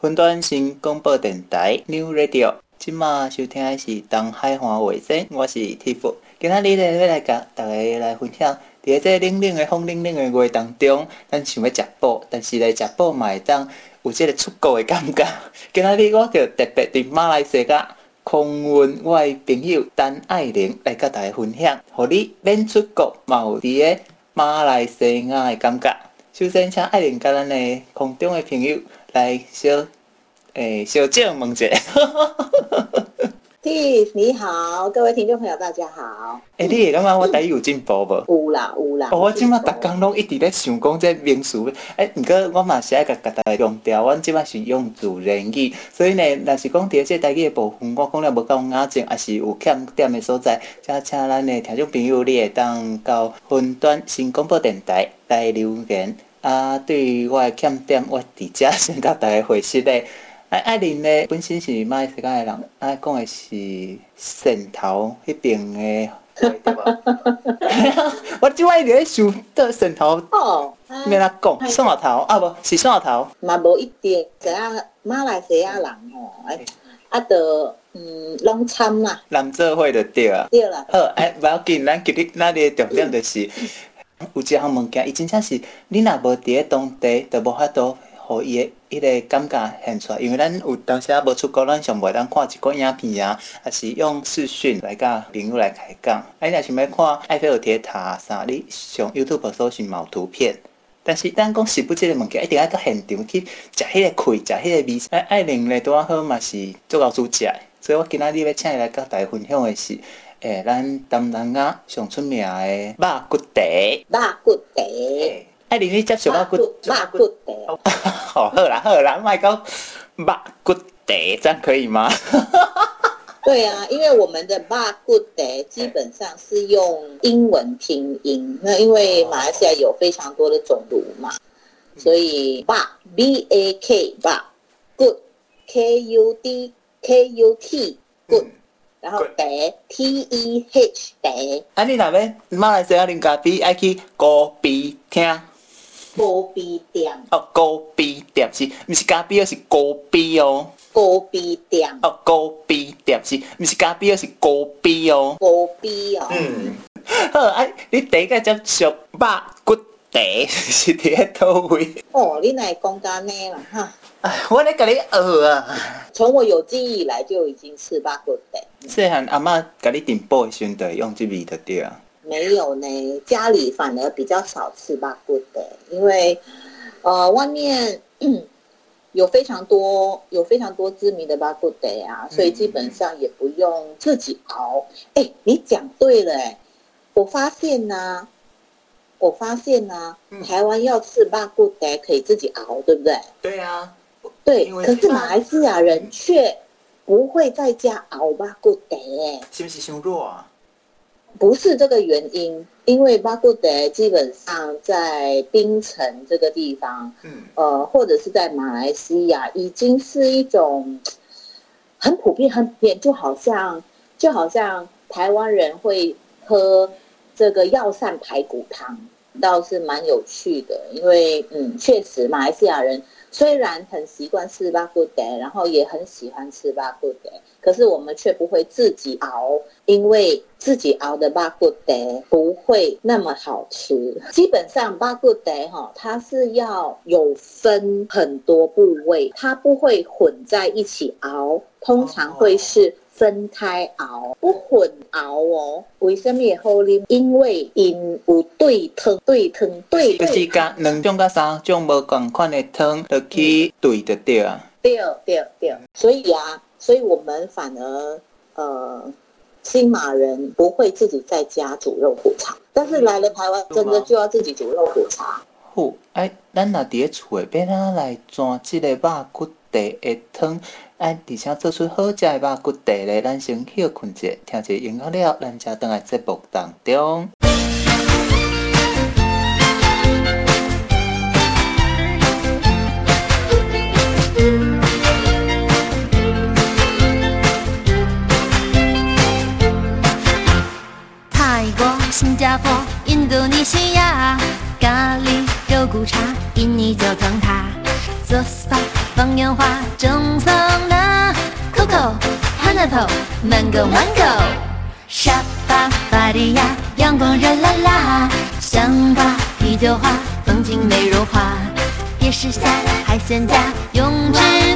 云端新广播电台 New Radio，今麦收听的是东海华卫星，我是 Tiff。今仔日咧要来甲大家来分享，伫个冷冷的风冷冷的月当中，咱想要食补，但是咧食补嘛会当有这个出国的感觉。今仔日我就特别伫马来西亚空运我的朋友陈爱玲来甲大家分享，互你免出国嘛有伫个马来西亚的感觉。首先，请爱玲甲咱的空中的朋友。来小诶、欸，小静问者，Tiff 你好，各位听众朋友大家好。诶、欸，你会感觉我台语有进步无？有啦有啦。哦我即马逐工拢一直咧想讲这名词，诶、欸，毋过我嘛是爱甲甲大家强调，阮即马是用自然语，所以呢，若是讲伫这台语的部分，我讲了无够雅正，也是有欠点的所在，则请咱的听众朋友，你会当到云端新广播电台来留言。啊，对于我的欠点，我伫遮先甲大家回释咧。啊，爱玲咧本身是马来西亚的人，啊，讲的是汕头迄边的？我即摆伫想到汕头，哦，免哪讲，汕头头啊，无是汕头，嘛无一定，只啊马来西亚人吼，哎，啊，着嗯，拢参嘛，南做伙就对啊，对啦。好，哎，不要紧，咱今日那的重点就是。有一项物件，伊真正是你若无伫个当地，就无法度互伊个迄个感觉现出来。因为咱有当时啊无出国，咱上袂当看一个影片啊，也是用视讯来甲朋友来开讲。啊，你若想要看埃菲尔铁塔啥，你上 YouTube 搜寻冇图片。但是咱讲食不即个物件，一定要到现场去食迄个气，食迄个味。哎，爱玲咧拄仔好嘛是足够煮食的，所以我今仔日要请伊来甲大家分享的是。诶、欸，咱东南亚上出名的肉骨茶，肉骨茶。爱玲，你接受肉骨？肉骨茶。好，好啦，好啦，卖讲肉骨茶，这样可以吗？对啊，因为我们的肉骨茶基本上是用英文拼音，那因为马来西亚有非常多的种族嘛，所以 bak b a k bak good k u d k u t good。然后茶 T E H 茶。啊，你那边马来西亚人咖啡爱去咖啡厅？咖啡店。哦，咖啡店是，不是咖啡，而是咖啡哦。咖啡店。哦，咖啡店是，不是咖啡，而是咖啡哦。咖啡哦。嗯。好，哎，你第一个接触肉骨茶 是伫个倒位？哦，你来讲干呢啦哈？哎，我咧甲你学啊！从我有记忆以来就已经吃肉骨茶。细汉阿嬷甲你订煲的时阵，用这味的对啊？没有呢，家里反而比较少吃肉骨茶，因为呃外面 有非常多有非常多知名的肉骨茶啊，所以基本上也不用自己熬。哎、欸，你讲对了，哎，我发现呢、啊，我发现呢、啊，台湾要吃肉骨茶可以自己熬，对不对？对啊。对，可是马来西亚人却不会在家熬肉骨茶，是不是太弱啊？不是这个原因，因为巴骨茶基本上在槟城这个地方，嗯，呃，或者是在马来西亚，已经是一种很普遍、很普遍，就好像就好像台湾人会喝这个药膳排骨汤，倒是蛮有趣的，因为嗯，确实马来西亚人。虽然很习惯吃肉骨茶，然后也很喜欢吃肉骨茶，可是我们却不会自己熬，因为自己熬的肉骨茶不会那么好吃。基本上肉骨茶哈，它是要有分很多部位，它不会混在一起熬，通常会是。分开熬，不混熬哦。为什么会好啉？因为因有对汤，对汤对。就是甲两种甲三种无共款的汤，就去对的对啊。对对对，所以啊，所以我们反而呃，新马人不会自己在家煮肉骨茶，但是来了台湾，真的就要自己煮肉骨茶。好，哎，咱若伫咧厝诶，要哪来转即个肉骨茶的汤？哎，而且做出好食的肉骨茶咧，咱先休困者，听者音乐了，咱才等来节目当中。泰国、新加坡、印度尼西亚，咖喱肉骨茶，go、沙巴、巴堤亚，阳光热辣辣，香瓜、啤酒花，风景美如画，夜市下海鲜家，泳池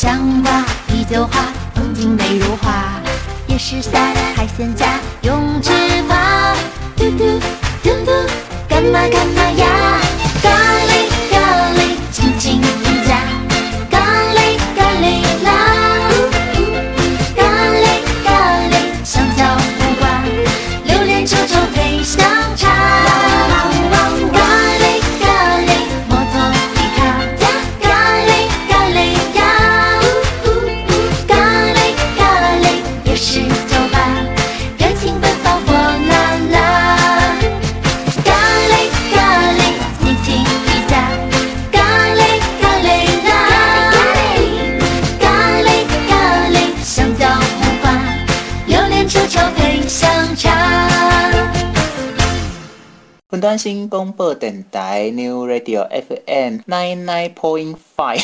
香瓜、啤酒花，风景美如画，夜市下海鲜架，泳池趴，嘟嘟嘟嘟，干嘛干嘛呀？云端新广播电台 New Radio FM nine nine point five，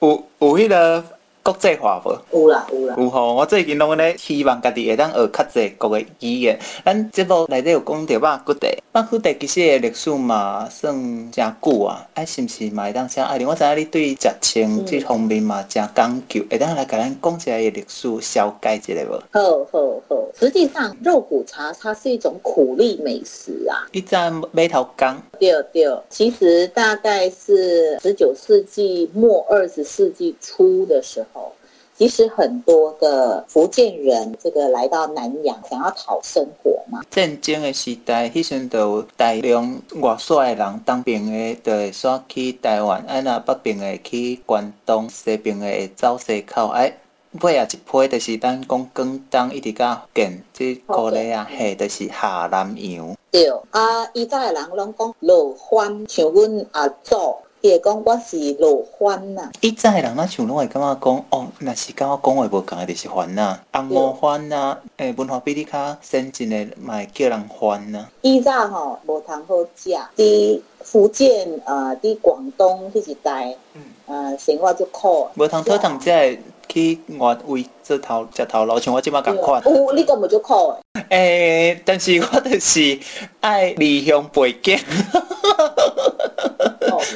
有有迄个国际化无？有啦有啦，有吼，我最近拢咧希望家己会当学较济国嘅语言。咱节目内底有讲到肉骨茶，肉骨茶其实嘅历史嘛算诚久啊，啊是毋是嘛会当请爱玲？我知影你对食青这方面嘛诚讲究，会当来甲咱讲一下伊历史，小解一下无？好好好。实际上，肉骨茶它是一种苦力美食啊。你知码头港？对对，其实大概是十九世纪末二十世纪初的时候，其实很多的福建人这个来到南洋，想要讨生活嘛。战争的时代，迄阵就有大量外省的人，当兵的就会煞去台湾，啊那北边的去关东，西边的会走西口，哎。尾啊一批就是咱讲广东一直到福建，即个咧啊，嘿，就是下南洋。对啊，以前的人拢讲落番，像阮阿祖，伊会讲我是老番呐。以前的人啊像拢会感觉讲，哦，若是甲我讲话无共的，就是番呐，红毛番呐，诶，文化比你较先进的，嘛会叫人番呐。以前吼无通好食，伫福建呃，伫广东迄一带，呃，生活就苦。无通讨糖，才会去外位做头食头路，像我即马共款。有，你敢无足苦诶？诶，但是我就是爱离乡背井，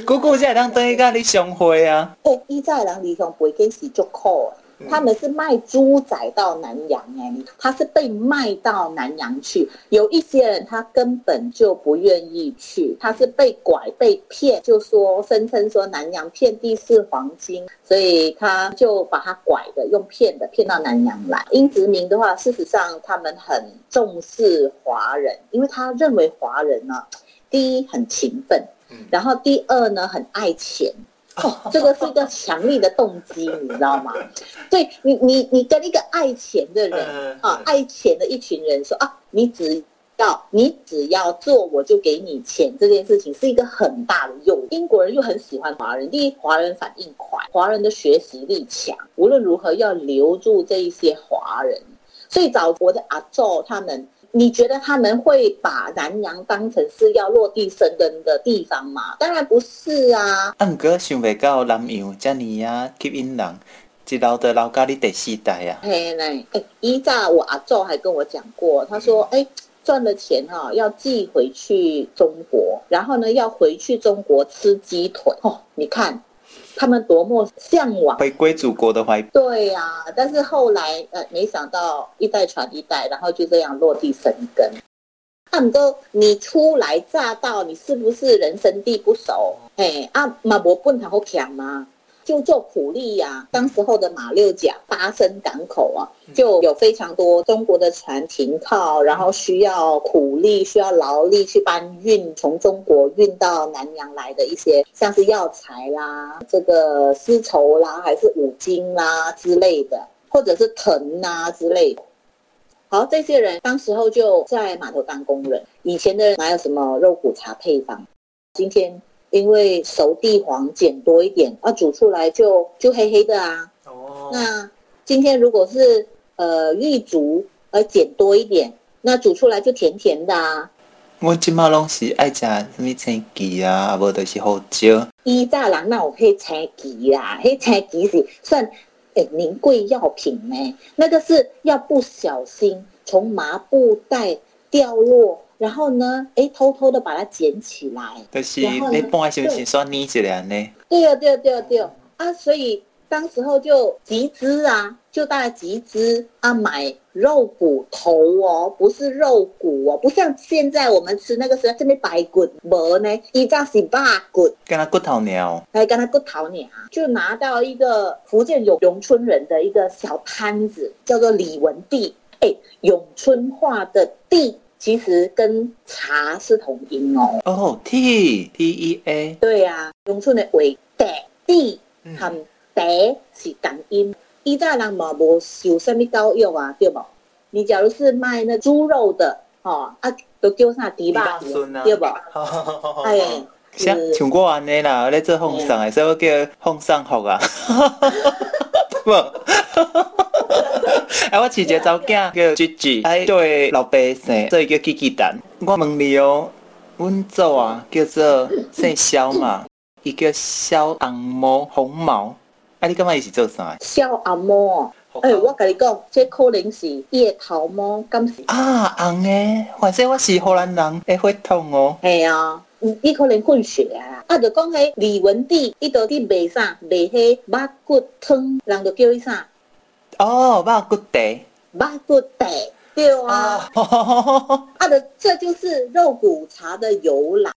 久久才会当等于甲你相会啊。诶，以前人离乡背井是足苦诶。他们是卖猪仔到南洋哎，他是被卖到南洋去。有一些人他根本就不愿意去，他是被拐被骗，就说声称说南洋遍地是黄金，所以他就把他拐的用骗的骗到南洋来。英殖民的话，事实上他们很重视华人，因为他认为华人呢，第一很勤奋，然后第二呢很爱钱。哦，这个是一个强力的动机，你知道吗？对你，你你跟一个爱钱的人啊，爱钱的一群人说啊，你只要你只要做，我就给你钱，这件事情是一个很大的诱因。英国人又很喜欢华人，第一，华人反应快，华人的学习力强，无论如何要留住这一些华人。所以早我的阿祖他们。你觉得他们会把南洋当成是要落地生根的地方吗？当然不是啊。啊，毋过想袂到南洋遮尼啊吸引人，一老的老家你第四代啊。嘿，嘞，哎，依早我阿祖还跟我讲过，他说，哎、嗯。赚了钱哈、哦，要寄回去中国，然后呢，要回去中国吃鸡腿哦。你看，他们多么向往回归祖国的怀抱。对呀、啊，但是后来呃，没想到一代传一代，然后就这样落地生根。他们都你初来乍到，你是不是人生地不熟？嘿啊，马伯本他好强吗？就做苦力呀、啊。当时候的马六甲巴生港口啊，就有非常多中国的船停靠，然后需要苦力、需要劳力去搬运从中国运到南洋来的一些，像是药材啦、这个丝绸啦，还是五金啦之类的，或者是藤啊之类的。好，这些人当时候就在码头当工人。以前的人哪有什么肉骨茶配方？今天。因为熟地黄碱多一点，啊，煮出来就就黑黑的啊。哦。那今天如果是呃玉竹而碱多一点，那煮出来就甜甜的啊。我今嘛拢是爱食什么青桔啊，无就是胡椒。以前人哪有黑青桔啦？黑青桔是算诶名贵药品呢。那个是要不小心从麻布袋掉落。然后呢，哎，偷偷的把它捡起来。可是你帮我先先说捏起来呢？对啊，对啊，对啊，对啊。啊，所以当时候就集资啊，就大家集资啊，买肉骨头哦，不是肉骨哦，不像现在我们吃那个时候这边白骨没呢，一扎是白骨，跟他骨头鸟，还跟他骨头鸟，就拿到一个福建永永春人的一个小摊子，叫做李文地，哎，永春话的地。其实跟茶是同音哦。哦、oh，T T E A。对呀、啊，农村的为地地，和地是同音。以前人嘛无受什么教育啊，对不？你假如是卖那猪肉的，哦啊，都叫啥猪肉孙啊，对不？哎，像像我安尼啦，咧做奉送的，所以我叫奉送服啊。不。哎，我饲一个查某囝 叫 Gigi，哎，对老爸姓，所以叫 Gigi 蛋。我问你哦，阮祖啊叫做姓肖嘛，伊叫肖红毛红毛。啊，你感觉伊是做啥？肖红毛。哎，我跟你讲，这可能是叶头毛，敢是？啊，红诶，反正我是荷兰人，会血统哦。系啊，伊可能混血啊。啊，就讲迄李文帝，伊到底卖啥？卖迄肉骨汤，人就叫伊啥？哦，肉骨茶，肉骨茶，对啊，啊的，这就是肉骨茶的由来。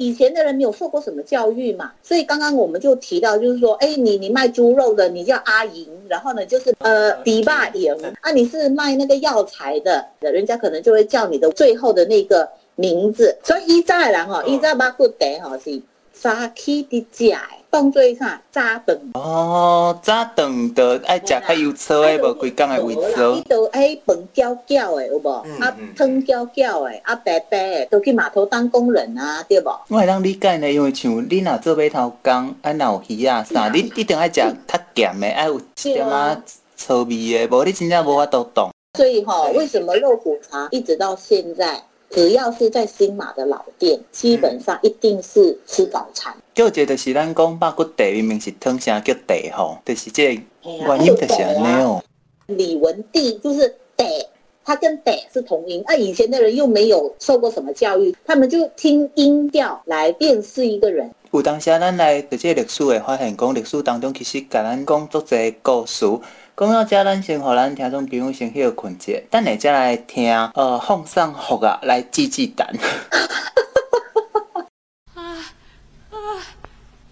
以前的人没有受过什么教育嘛，所以刚刚我们就提到，就是说，哎，你你卖猪肉的，你叫阿莹，然后呢，就是呃，迪霸莹，啊，你是卖那个药材的，人家可能就会叫你的最后的那个名字。所以以前的人吼，以前肉骨茶吼是早起的家。当做啥？早顿哦，早顿的爱食较油炒的，无规工的为做。伊都爱饭焦焦的，有无？啊，汤焦焦的，啊，白白的，都去码头当工人啊，对不？我会当理解呢，因为像你若做码头工，啊，若有鱼啊啥，你 一定爱食较咸的，爱有点啊臭味的，无你真正无法度懂。所以哈，为什么肉骨茶一直到现在？只要是在新马的老店，基本上一定是吃早餐。就觉得是咱讲肉骨茶明明是汤啥叫茶吼，就是这原因就是安尼哦。李文帝就是茶，他跟得是同音。那、啊、以前的人又没有受过什么教育，他们就听音调来辨识一个人。有当时咱来读这历史会发现，讲历史当中其实甲咱讲足侪故事。讲到这，咱先互咱听众朋友先去困一下，等下再来听呃奉上福啊来记记胆。啊啊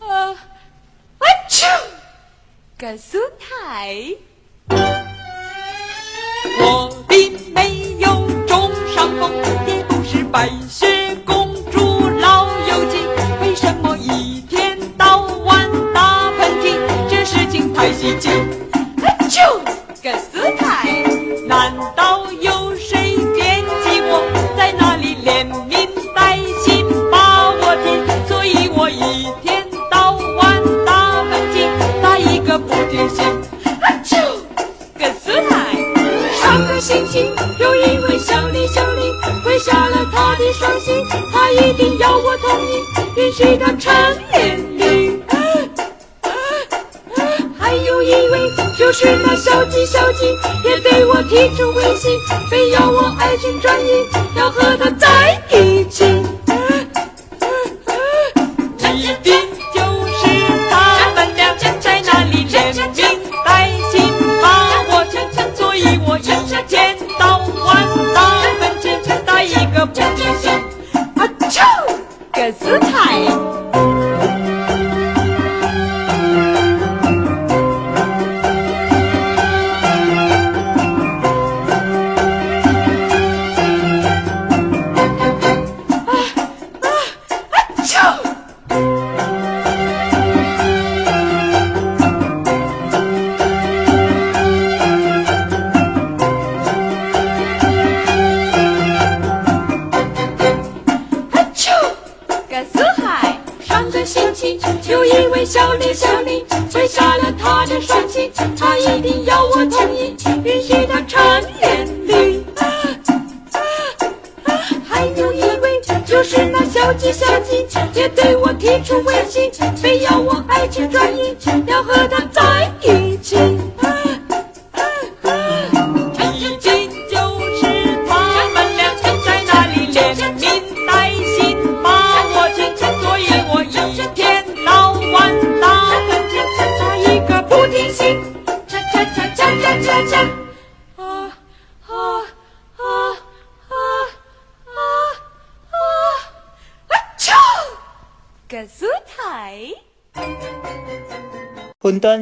啊！啊啾！告诉台，我并没有中伤风，也不是白雪公主老友记，为什么一天到晚打喷嚏？这事情太稀奇。允许他成年。就是那小鸡，小鸡也对我。提出微信，非要我爱情转移，要和他的心情，就因为想你想你，会下了她的双亲。她一定要我同意，允许她缠绵。啊啊，还有一位就是那小鸡，小鸡也对我提出微信。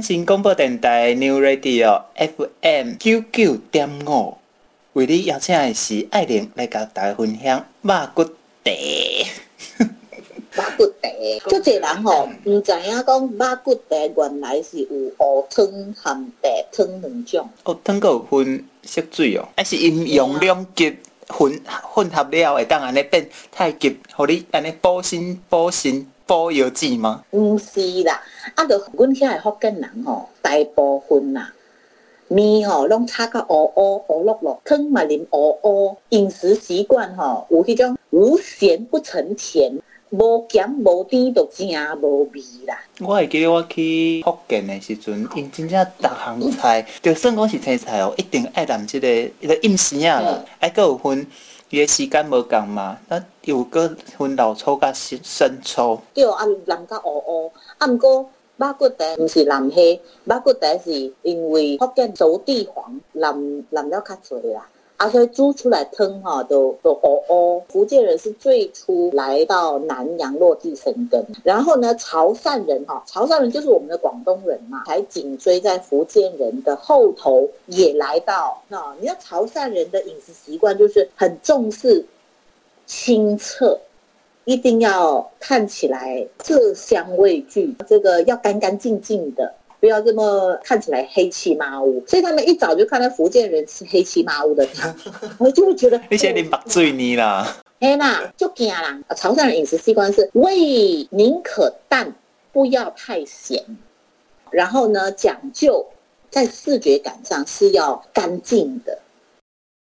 新广播电台 New Radio FM 九九点五，为你邀请的是爱玲来甲大家分享肉骨茶。肉骨茶，足侪人吼唔知影讲肉骨茶原来是有乌汤含白汤两种。乌汤阁有分色水哦，还是因用两级混混合了，会当安尼变太极，互你安尼补身补身。补药剂吗？毋是啦，啊，着阮遐个福建人吼，大部分呐，面吼拢炒甲乌乌乌碌碌，汤嘛啉乌乌，饮食习惯吼有迄种无咸不成甜，无咸无甜，就正无味啦。我会记得我去福建的时阵，因真正逐项菜，就算讲是青菜哦，一定爱淋即个一个饮食啊，还阁有分。伊个时间无共嘛，那又阁分老抽甲生生抽。对，啊，淋甲乌乌，啊，毋过肉骨茶毋是淋黑，肉骨茶是因为福建熟地黄淋淋了较侪啦。啊，所以煮出来汤哈都都哦哦。福建人是最初来到南洋落地生根，然后呢，潮汕人哈，潮汕人就是我们的广东人嘛，才紧追在福建人的后头，也来到。那你看潮汕人的饮食习惯就是很重视清澈，一定要看起来色香味俱，这个要干干净净的。不要这么看起来黑漆麻乌，所以他们一早就看到福建人吃黑漆麻乌的汤，我就会觉得那些你把醉你啦，哎啦，就惊啦。潮汕人饮食习惯是味宁可淡，不要太咸，然后呢，讲究在视觉感上是要干净的。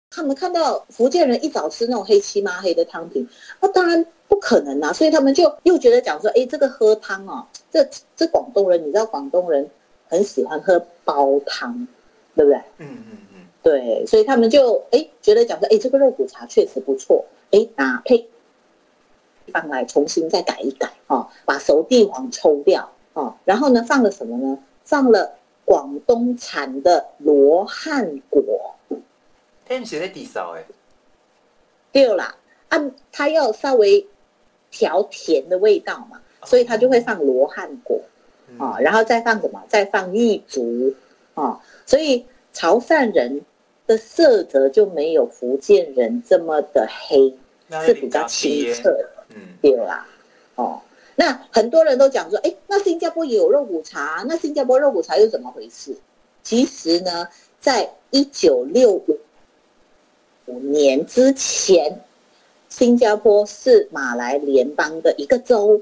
他们看到福建人一早吃那种黑漆麻黑的汤品，那当然不可能啊，所以他们就又觉得讲说，哎，这个喝汤哦，这这广东人，你知道广东人。很喜欢喝煲汤，对不对？嗯嗯嗯，对，所以他们就哎觉得讲说，哎，这个肉骨茶确实不错，哎，搭配放来重新再改一改哦，把熟地黄抽掉哦，然后呢放了什么呢？放了广东产的罗汉果。天写在地上哎。对啦，按它要稍微调甜的味道嘛，所以他就会放罗汉果。啊、哦，然后再放什么？再放玉竹啊、哦，所以潮汕人的色泽就没有福建人这么的黑，是比较清澈的，嗯，对啦，哦，那很多人都讲说，哎，那新加坡也有肉骨茶，那新加坡肉骨茶又怎么回事？其实呢，在一九六五年之前，新加坡是马来联邦的一个州，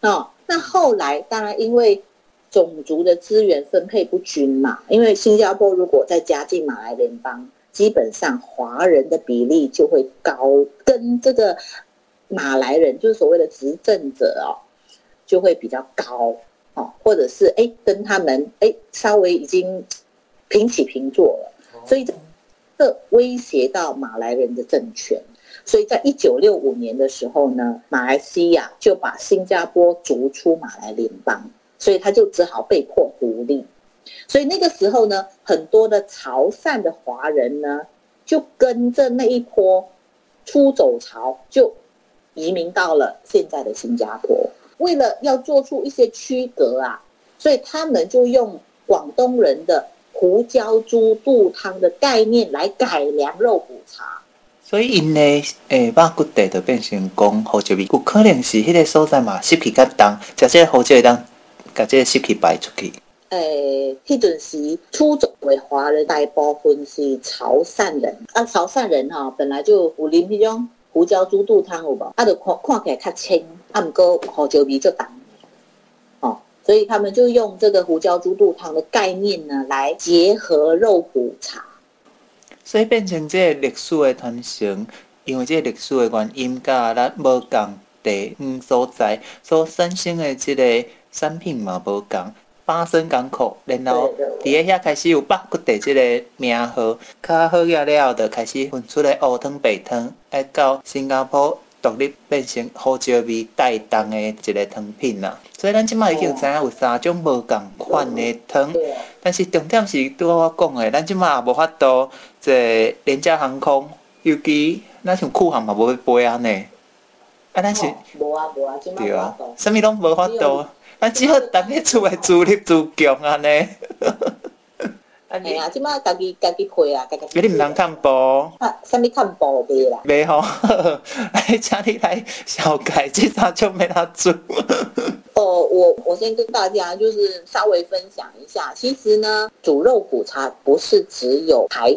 哦。那后来当然因为种族的资源分配不均嘛，因为新加坡如果再加进马来联邦，基本上华人的比例就会高，跟这个马来人就是所谓的执政者哦，就会比较高哦，或者是哎跟他们哎稍微已经平起平坐了。所以这威胁到马来人的政权。所以在一九六五年的时候呢，马来西亚就把新加坡逐出马来联邦，所以他就只好被迫独立。所以那个时候呢，很多的潮汕的华人呢，就跟着那一波出走潮，就移民到了现在的新加坡。为了要做出一些区隔啊，所以他们就用广东人的胡椒猪肚汤的概念来改良肉骨茶。所以因呢，诶，肉骨茶就变成讲胡椒味，有可能是迄个所在嘛，湿气较重，食这个胡椒会当，甲这个湿气排出去。诶、迄阵时出走的华人大部分是潮汕人，啊，潮汕人哈、哦，本来就有啉迄种胡椒猪肚汤有无？啊，就看看起来较清，啊，毋过胡椒味就重，哦，所以他们就用这个胡椒猪肚汤的概念呢，来结合肉骨茶。所以变成即个历史的传承，因为即个历史的原因，甲咱无共地方所在所产生的即个产品嘛无共，巴生港口，然后伫个遐开始有肉骨茶即个名号，较好了了，就开始分出来乌汤白汤，爱到新加坡独立变成胡椒味带动的一个汤品啦。所以咱即卖已经知影有三种无共款的汤，但是重点是拄我讲的，咱即卖也无法度。这廉价航空，尤其那像酷航嘛，无要飞安尼。啊，咱是无啊无啊，对啊，啥物拢无法度。咱只好逐个厝内自立自强安尼。安尼啊，即马家己家己配啊，家己。你毋通看报。啊，啥物看报袂啦？袂吼，来请你来小改，这啥就没他做。哦，我我先跟大家就是稍微分享一下，其实呢，煮肉骨茶不是只有排。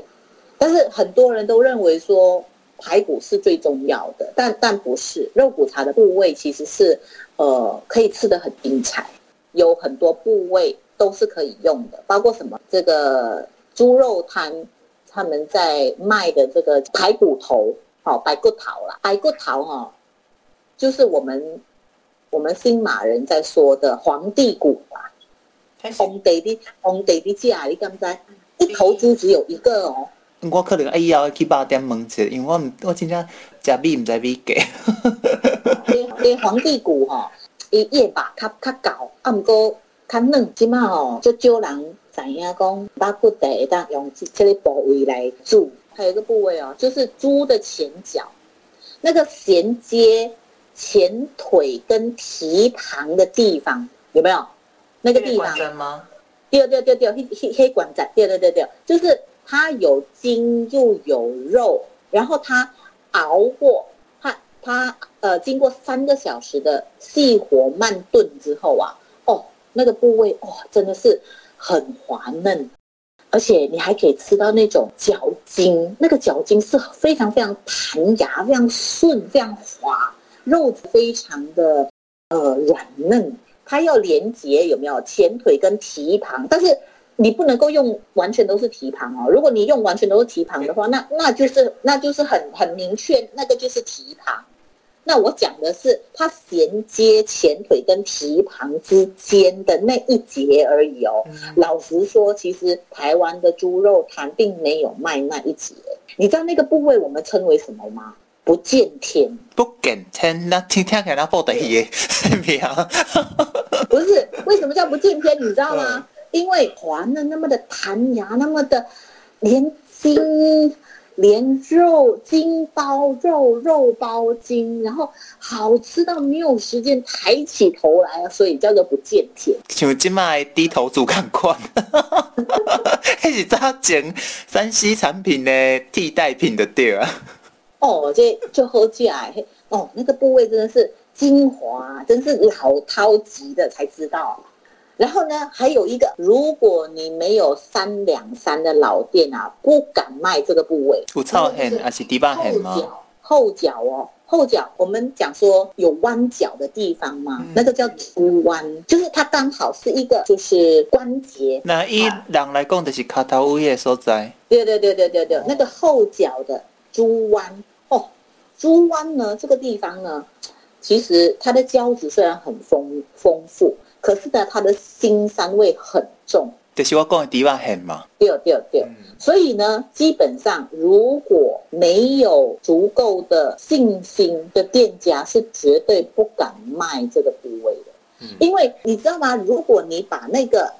但是很多人都认为说排骨是最重要的，但但不是，肉骨茶的部位其实是呃可以吃的很精彩，有很多部位都是可以用的，包括什么这个猪肉摊他们在卖的这个排骨头，好、哦、白骨头啦，白骨头哈、哦，就是我们我们新马人在说的皇帝骨啊，皇帝的皇帝的家，你敢不知？一头猪只有一个哦。我可能以后要去肉店问一下，因为我唔，我真正食米唔知米价。你皇帝骨吼，伊夜肉较较厚，啊，毋过较嫩，即马吼，就少人知影讲肉骨茶会当用即个部位来煮。还有一个部位哦，就是猪的前脚，那个衔接前腿跟蹄膀的地方，有没有？那个地方？对对对对，黑黑黑管子，对对对对，就是。它有筋又有肉，然后它熬过，它它呃经过三个小时的细火慢炖之后啊，哦，那个部位、哦、真的是很滑嫩，而且你还可以吃到那种嚼筋，那个嚼筋是非常非常弹牙、非常顺、非常滑，肉非常的呃软嫩，它要连接有没有前腿跟蹄膀，但是。你不能够用完全都是蹄膀哦，如果你用完全都是蹄膀的话，那那就是那就是很很明确，那个就是蹄膀。那我讲的是它衔接前腿跟蹄膀之间的那一节而已哦。嗯、老实说，其实台湾的猪肉摊并没有卖那一节。你知道那个部位我们称为什么吗？不见天。不见天，那听听起来那 不得意，不是，为什么叫不见天？你知道吗？嗯因为滑嫩那么的弹牙，那么的连筋连肉，筋包肉，肉包筋，然后好吃到没有时间抬起头来啊，所以叫做不见天。像今麦低头族看惯，还是他捡山西产品的替代品的店啊。哦，这就好吃哎，哦，那个部位真的是精华，真是老饕级的才知道。然后呢，还有一个，如果你没有三两三的老店啊，不敢卖这个部位。不臭很，还是底巴很吗？后脚哦，后脚，我们讲说有弯角的地方嘛，嗯、那个叫猪弯，就是它刚好是一个就是关节。那一人来讲就是卡头位的所在。对对对对对对，那个后脚的猪弯哦，猪弯呢，这个地方呢，其实它的胶质虽然很丰丰富。可是呢，它的辛膻味很重，就是我讲的猪肉馅嘛。对对对，嗯、所以呢，基本上如果没有足够的信心的店家，是绝对不敢卖这个部位的。嗯、因为你知道吗？如果你把那个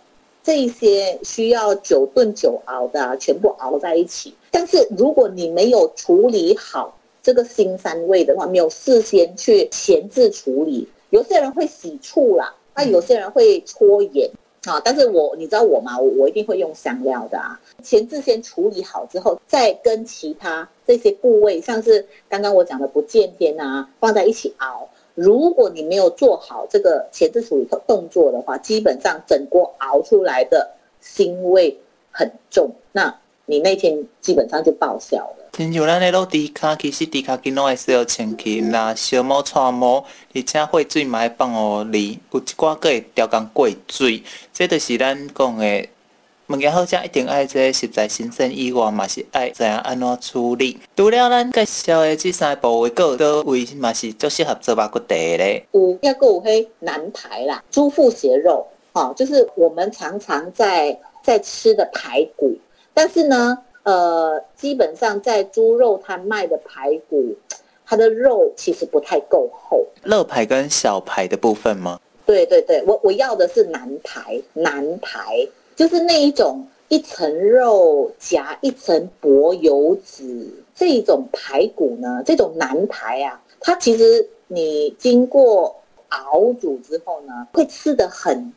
这些需要久炖久熬的、啊、全部熬在一起，但是如果你没有处理好这个腥膻味的话，没有事先去前置处理，有些人会洗醋啦，那有些人会搓盐啊。但是我你知道我吗？我我一定会用香料的啊。前置先处理好之后，再跟其他这些部位，像是刚刚我讲的不见天啊，放在一起熬。如果你没有做好这个前置处理动作的话，基本上整锅熬出来的腥味很重，那你那天基本上就报销了。亲像咱咧落猪脚，其实猪脚筋拢会需要清气，那烧毛、搓毛，而且血水嘛会放互离，有一寡个会调工过水，这就是咱讲的。物件好食一定爱这食材新鲜以外，嘛是爱知影安怎处理。除了咱介绍的这三部位，各都位嘛是足适合做肉骨茶咧。有一个有迄南排啦，猪腹斜肉，哈、哦，就是我们常常在在吃的排骨。但是呢，呃，基本上在猪肉摊卖的排骨，它的肉其实不太够厚。肋排跟小排的部分吗？对对对，我我要的是南排，南排。就是那一种一层肉夹一层薄油脂这种排骨呢，这种南排啊，它其实你经过熬煮之后呢，会吃得很，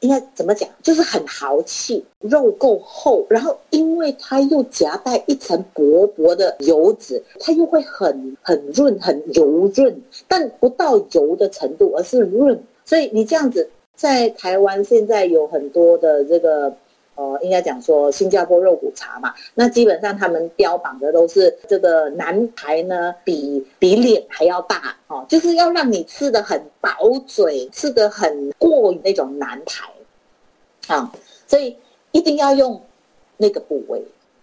应该怎么讲，就是很豪气，肉够厚，然后因为它又夹带一层薄薄的油脂，它又会很很润，很油润，但不到油的程度，而是润，所以你这样子。在台湾现在有很多的这个，呃，应该讲说新加坡肉骨茶嘛，那基本上他们标榜的都是这个南排呢，比比脸还要大哦，就是要让你吃得很饱嘴，吃得很过瘾那种南排，啊，所以一定要用那个部位。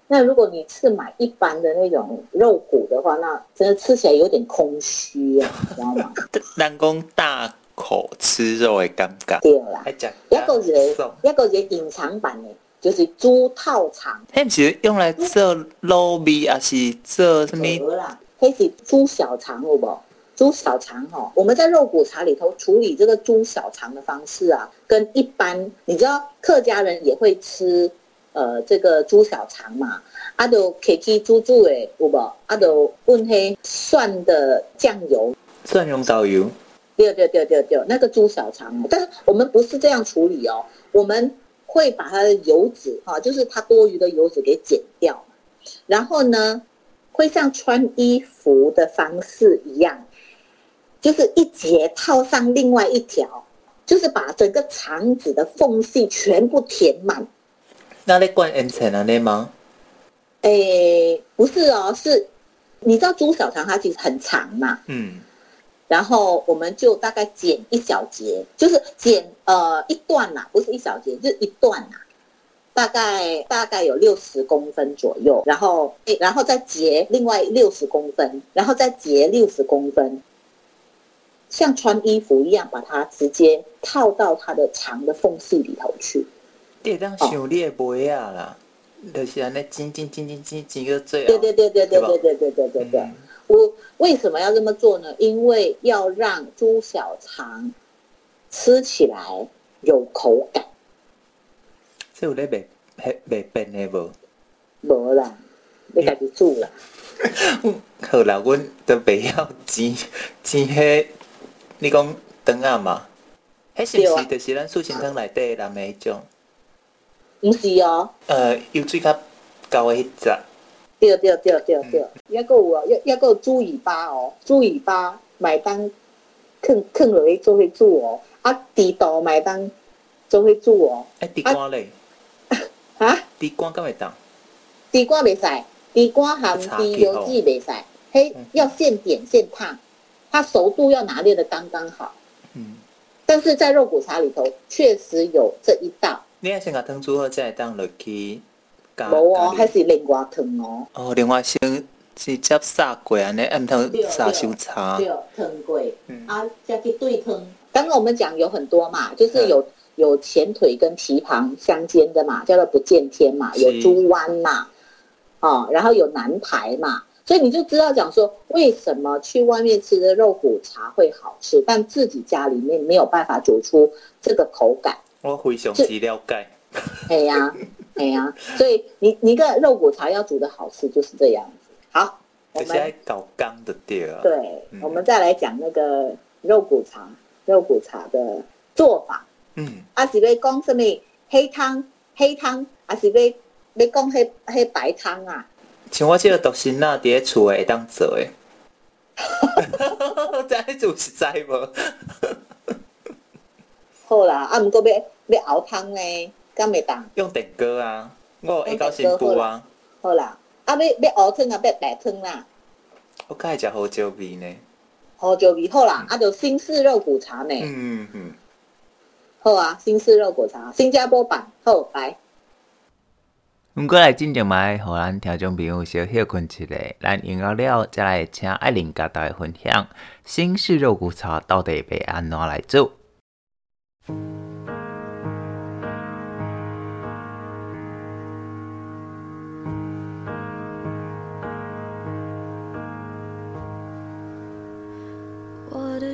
那如果你是买一般的那种肉骨的话，那真的吃起来有点空虚啊，你知道吗？南工大。口吃肉的感觉，对啦。一个是一个是隐藏版的，就是猪套肠。它不是用来做卤味，还是做什么？它是猪小肠，有无？猪小肠哈，我们在肉骨茶里头处理这个猪小肠的方式啊，跟一般你知道客家人也会吃呃这个猪小肠嘛？啊，都可以猪猪诶，有无？啊，都问黑蒜的酱油，蒜蓉导游。对对对对对，那个猪小肠，但是我们不是这样处理哦，我们会把它的油脂哈，就是它多余的油脂给剪掉，然后呢，会像穿衣服的方式一样，就是一节套上另外一条，就是把整个肠子的缝隙全部填满。那你灌盐水了那吗？诶，不是哦，是，你知道猪小肠它其实很长嘛，嗯。然后我们就大概剪一小节，就是剪呃一段呐，不是一小节，就是一段呐，大概大概有六十公分左右，然后然后再截另外六十公分，然后再截六十公分，像穿衣服一样，把它直接套到它的长的缝隙里头去。这当想你也不会啊啦，就是那剪剪剪剪剪剪个最。对对对对对对对对对对对。我为什么要这么做呢？因为要让猪小肠吃起来有口感。这有咧卖卖卖变的无？无啦，你家己煮啦。好啦，阮都不要煎煎迄，你讲汤啊嘛？迄是不是就是咱素心汤内底的迄种？不是哦。呃，有水较高的迄只。对对对对对，也个有啊，也也个猪尾巴哦，猪尾巴买单，啃啃落去做伙煮哦，啊，地豆买单做会煮哦。哎，地瓜嘞？啊？地瓜敢会当？地瓜袂使，地瓜含地油剂袂使，嘿，要现点现烫，它熟度要拿捏的刚刚好。嗯。但是在肉骨茶里头确实有这一道。你要先把汤煮好再当落去。无哦，还是另外汤哦。哦，另外先直接杀过安尼，按汤杀收茶。对，汤过，啊，再去对汤。刚刚我们讲有很多嘛，就是有有前腿跟蹄膀相间的嘛，叫做不见天嘛，有猪弯嘛，哦，然后有南排嘛，所以你就知道讲说，为什么去外面吃的肉骨茶会好吃，但自己家里面没有办法煮出这个口感。我非常之了解。哎呀，哎呀，所以你你个肉骨茶要煮的好吃就是这样子。好，我们在搞干的店啊。对，嗯、我们再来讲那个肉骨茶，肉骨茶的做法。嗯，啊是要讲什么黑汤，黑汤，啊是要要讲黑黑白汤啊。像我这个独生仔伫厝诶会当做诶。在做实在无？好啦，啊，毋过要要熬汤呢，敢袂当？用电锅啊，我会搞新妇啊。好啦，啊，要要熬汤啊，要白汤啦。我较爱食胡椒味呢。胡椒味好啦，嗯、啊，就新式肉骨茶呢。嗯嗯。好啊，新式肉骨茶，新加坡版，好来。毋过来进前嘛，互咱听众朋友小休困一下，咱用完了再来请爱玲甲大家分享新式肉骨茶到底要安怎来做。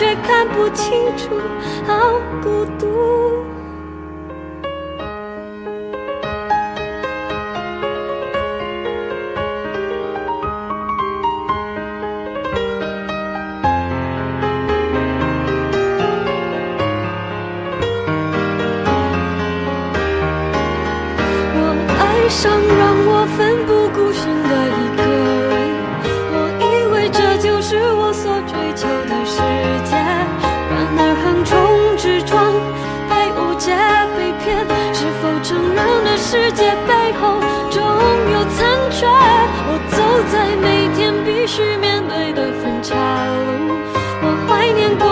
却看不清楚好孤独。我爱上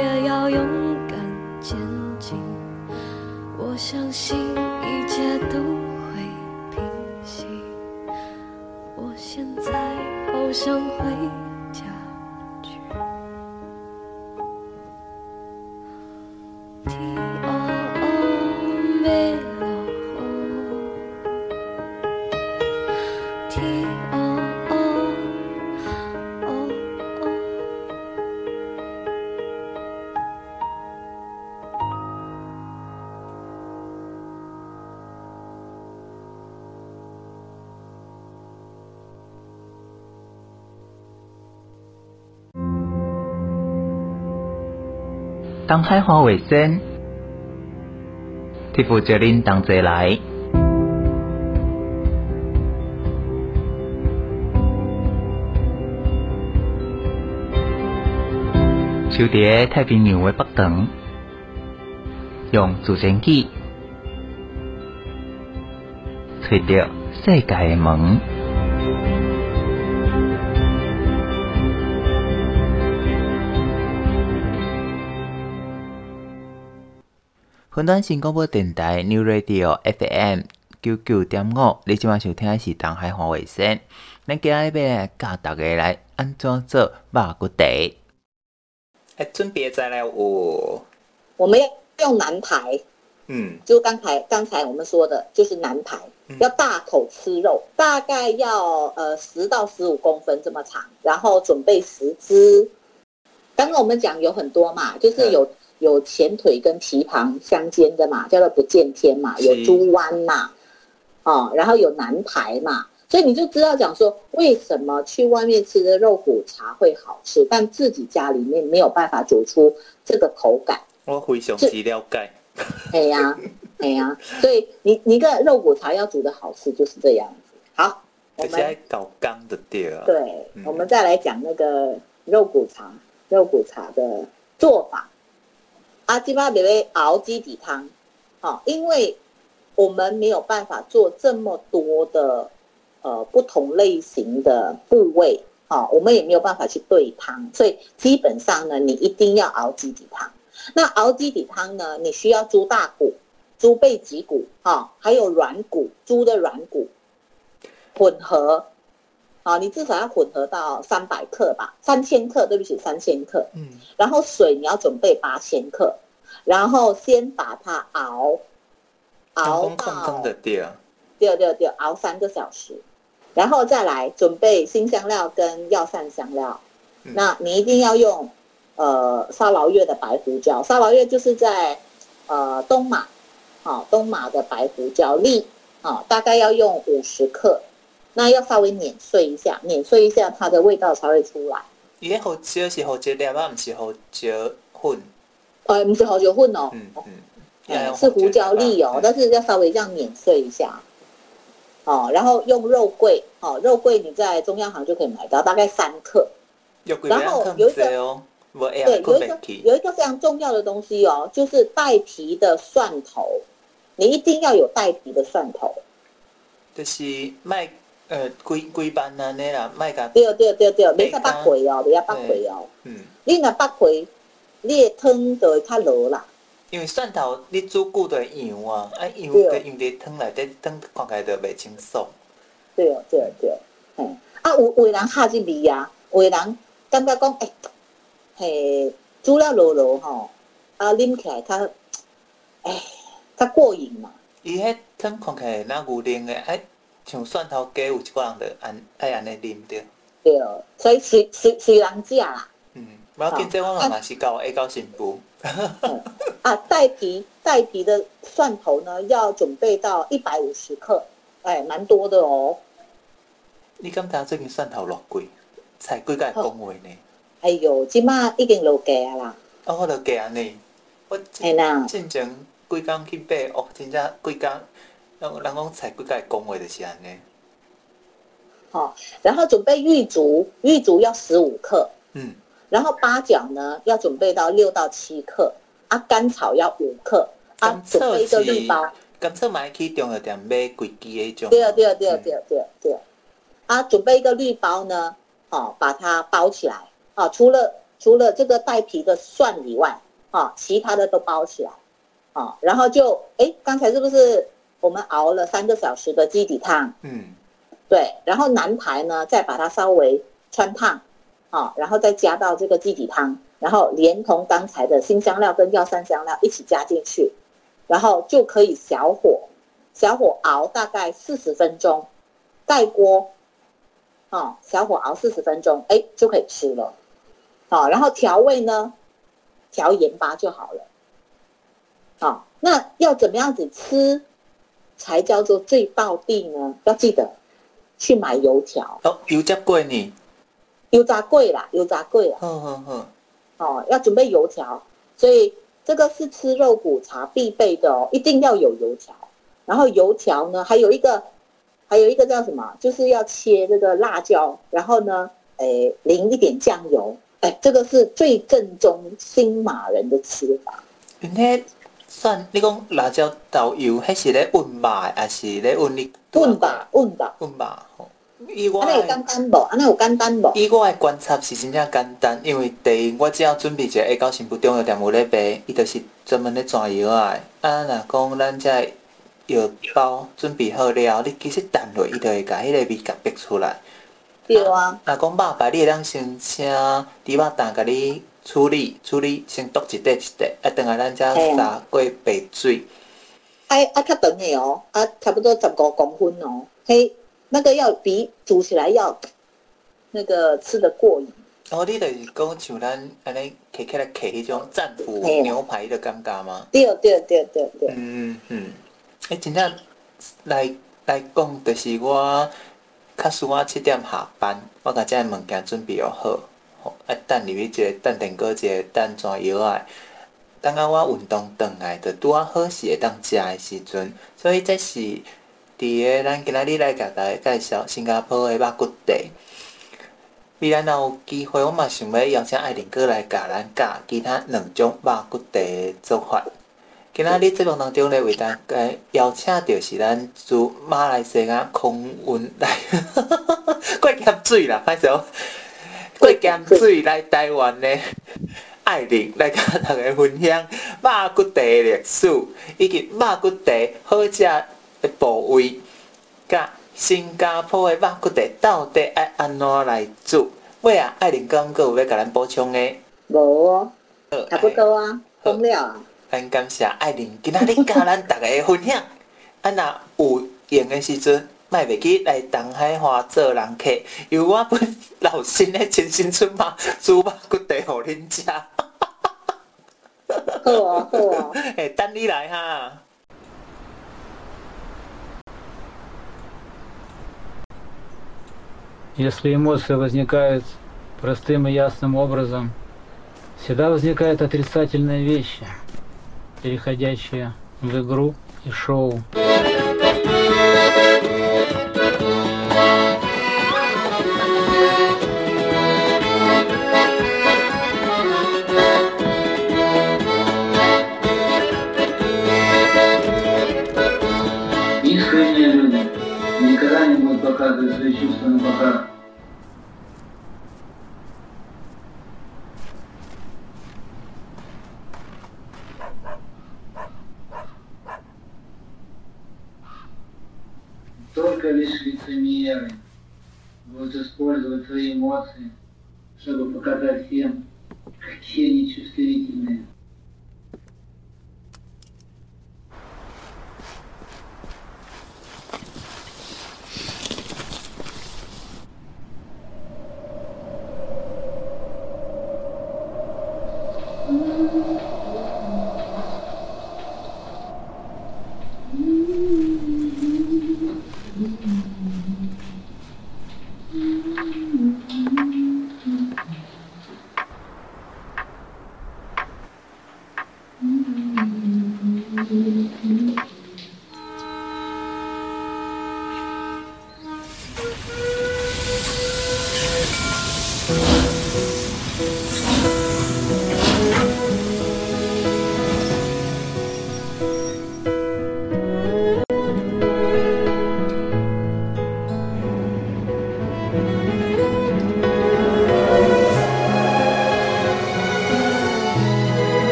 也要勇东海华卫生，替负责您同齐来。就伫太平洋的北端，用自然机找到世界的门。云端新广播电台 New Radio FM 九九点五，你今晚收听的是东海华卫生。咱今日要教大家来安怎做肉骨茶。哎，准备再来我，我们要用南排，嗯，就刚才刚才我们说的，就是南排，嗯、要大口吃肉，大概要呃十到十五公分这么长，然后准备十只。刚刚我们讲有很多嘛，就是有、嗯、有前腿跟蹄膀相间的嘛，叫做不见天嘛，有猪弯嘛，哦，然后有南排嘛。所以你就知道讲说，为什么去外面吃的肉骨茶会好吃，但自己家里面没有办法煮出这个口感。我非常之了解。哎呀，哎呀，所以你你个肉骨茶要煮的好吃就是这样子。好，我们在搞刚的店啊。对，我们再来讲那个肉骨茶，肉骨茶的做法。阿基巴别别熬鸡底汤，好，因为我们没有办法做这么多的。呃，不同类型的部位，好、哦，我们也没有办法去兑汤，所以基本上呢，你一定要熬鸡底汤。那熬鸡底汤呢，你需要猪大骨、猪背脊骨，哈、哦，还有软骨，猪的软骨混合，啊、哦，你至少要混合到三百克吧，三千克，对不起，三千克。嗯。然后水你要准备八千克，然后先把它熬，熬到。对对对，熬三个小时。然后再来准备新香料跟药膳香料，嗯、那你一定要用呃沙劳越的白胡椒，沙劳越就是在呃东马，好、哦、东马的白胡椒粒，好、哦、大概要用五十克，那要稍微碾碎一下，碾碎一下它的味道才会出来。伊个胡椒是好椒粒啊，不是好椒粉。呃，不是好椒粉哦，嗯嗯，嗯是胡椒粒哦，嗯、但是要稍微这样碾碎一下。哦，然后用肉桂，哦，肉桂你在中药行就可以买到，大概三克。然后有一个，对，有一个有一个非常重要的东西哦，就是带皮的蒜头，你一定要有带皮的蒜头。就是卖呃规规班安尼啦，卖甲。对对对对，袂使八回哦，袂使八回哦。嗯。你若八回，你的汤就会较老啦。因为蒜头你煮久就会扬啊，啊扬就扬在汤内底，汤看起来就袂清爽。对哦，对哦，对哦，嘿，啊有有的人下这味啊，有的人感觉讲，哎，嘿，煮了老老吼，啊啉起来较，哎，较过瘾嘛。伊迄汤看起来那牛奶的，哎，像蒜头粿有一个人的安爱安尼啉着。对哦，所以随随随人食啦。嗯，不要紧，这我嘛是教会教新妇。嗯、啊，带皮带皮的蒜头呢，要准备到一百五十克，哎，蛮多的哦。你敢知最近蒜头偌贵？才几个公位呢？哎呦，即马已经落价啦。哦，落价呢？我系啦。进前几工去买，哦，真正几工，人人讲才几个公位就是安尼。好，然后准备玉竹，玉竹要十五克。嗯。然后八角呢，要准备到六到七克啊，甘草要五克啊，准备一个绿包。甘草买去中药店买贵支的种。对啊对啊对啊对啊对啊对啊，啊，准备一个绿包呢，哦，把它包起来啊，除了除了这个带皮的蒜以外，啊，其他的都包起来，啊，然后就哎，刚才是不是我们熬了三个小时的鸡底汤？嗯，对，然后南排呢，再把它稍微汆烫。好，然后再加到这个鸡底汤，然后连同刚才的辛香料跟药膳香料一起加进去，然后就可以小火，小火熬大概四十分钟，盖锅，好，小火熬四十分钟，哎，就可以吃了。好，然后调味呢，调盐巴就好了。好，那要怎么样子吃才叫做最道地呢？要记得去买油条。哦，油炸贵呢。油炸贵啦，油炸贵啦。嗯嗯嗯。哦，要准备油条，所以这个是吃肉骨茶必备的哦，一定要有油条。然后油条呢，还有一个，还有一个叫什么？就是要切这个辣椒，然后呢，诶，淋一点酱油。哎，这个是最正宗新马人的吃法。那算你讲辣椒豆油，迄是咧温吧，还是咧温你？温吧，温吧，温吧。以我，那有简单不？那有简单不？以我诶观察是真正简单，因为第一，我只要准备一个下到新埔中药店有咧卖，伊就是专门咧转药的。啊，若讲咱遮药包准备好了，你其实淡落，伊就会甲迄个味甲逼出来。对啊。若讲肉排，你会当先请猪肉蛋甲你处理处理，先剁一块一块，啊，等下咱再洒过白水。哎，啊，较长的哦，啊，差不多十五公分哦，嘿。那个要比煮起来要那个吃得过瘾。哦，你就是讲像咱安尼摕起来摕迄种战斧牛排的感觉吗？对对对对对。嗯嗯，诶，真正来来讲，就是我较输我七点下班，我甲遮个物件准备好，啊等入去一个等电锅一个等转药啊，等啊我运动转来，就拄啊好是会当食的时阵，所以这是。伫个，咱今仔日来甲大家介绍新加坡的肉骨茶。未来若有机会，我嘛想要邀请爱玲哥来教咱教其他两种肉骨茶的做法。今仔日节目当中咧，为大家邀请到是咱驻马来西亚空运来 过咸水啦，歹势哦，过咸水来台湾的爱玲来甲大家分享肉骨茶的历史，以及肉骨茶好食。的部位，甲新加坡的肉骨茶到底爱安怎来做？尾啊，爱玲讲阁有要甲咱补充的？无哦，差不多啊，讲了啊。咱感谢爱玲今仔日甲咱逐个分享。啊，若有闲的时阵，莫袂记来东海华做人客，由我本老身的亲身出马煮肉骨茶，互恁食。好啊，好啊。哎，等你来哈。Если эмоции возникают простым и ясным образом, всегда возникают отрицательные вещи, переходящие в игру и шоу. cada dia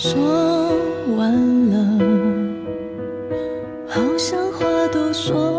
说完了好像话都说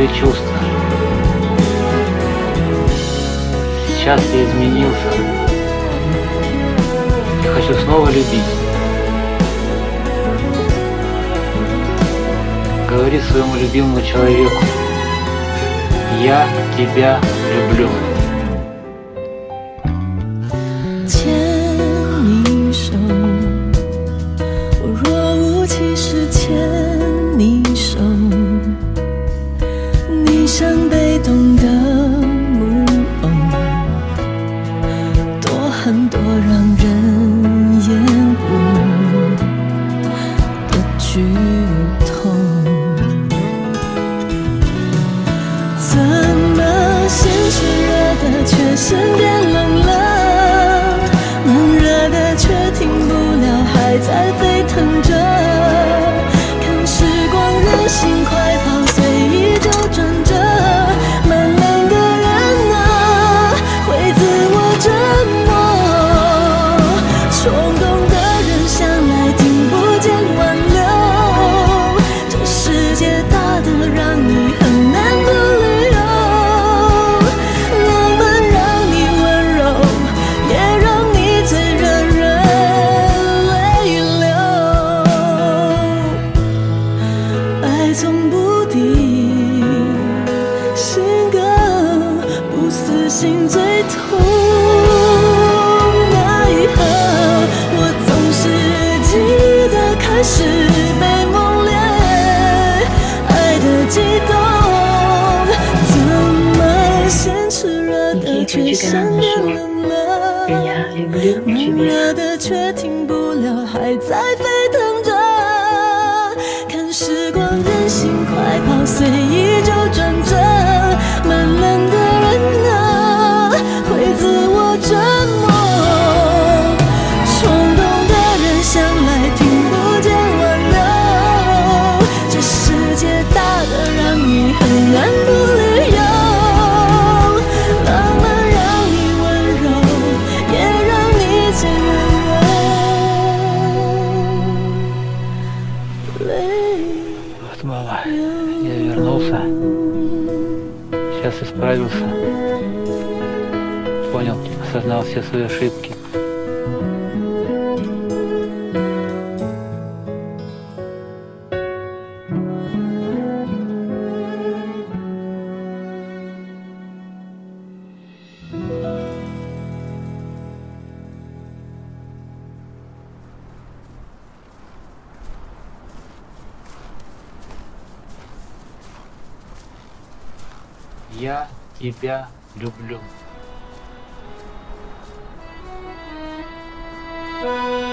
свои чувства. Сейчас я изменился. Я хочу снова любить. Говори своему любимому человеку. Я тебя люблю. 死心最痛。все свои ошибки. Música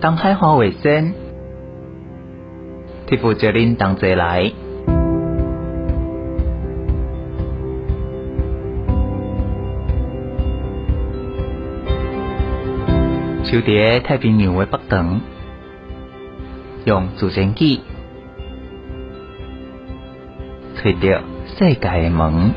当海花为生，铁父叫恁同齐来，守伫太平洋的北端，用自然机找到世界的门。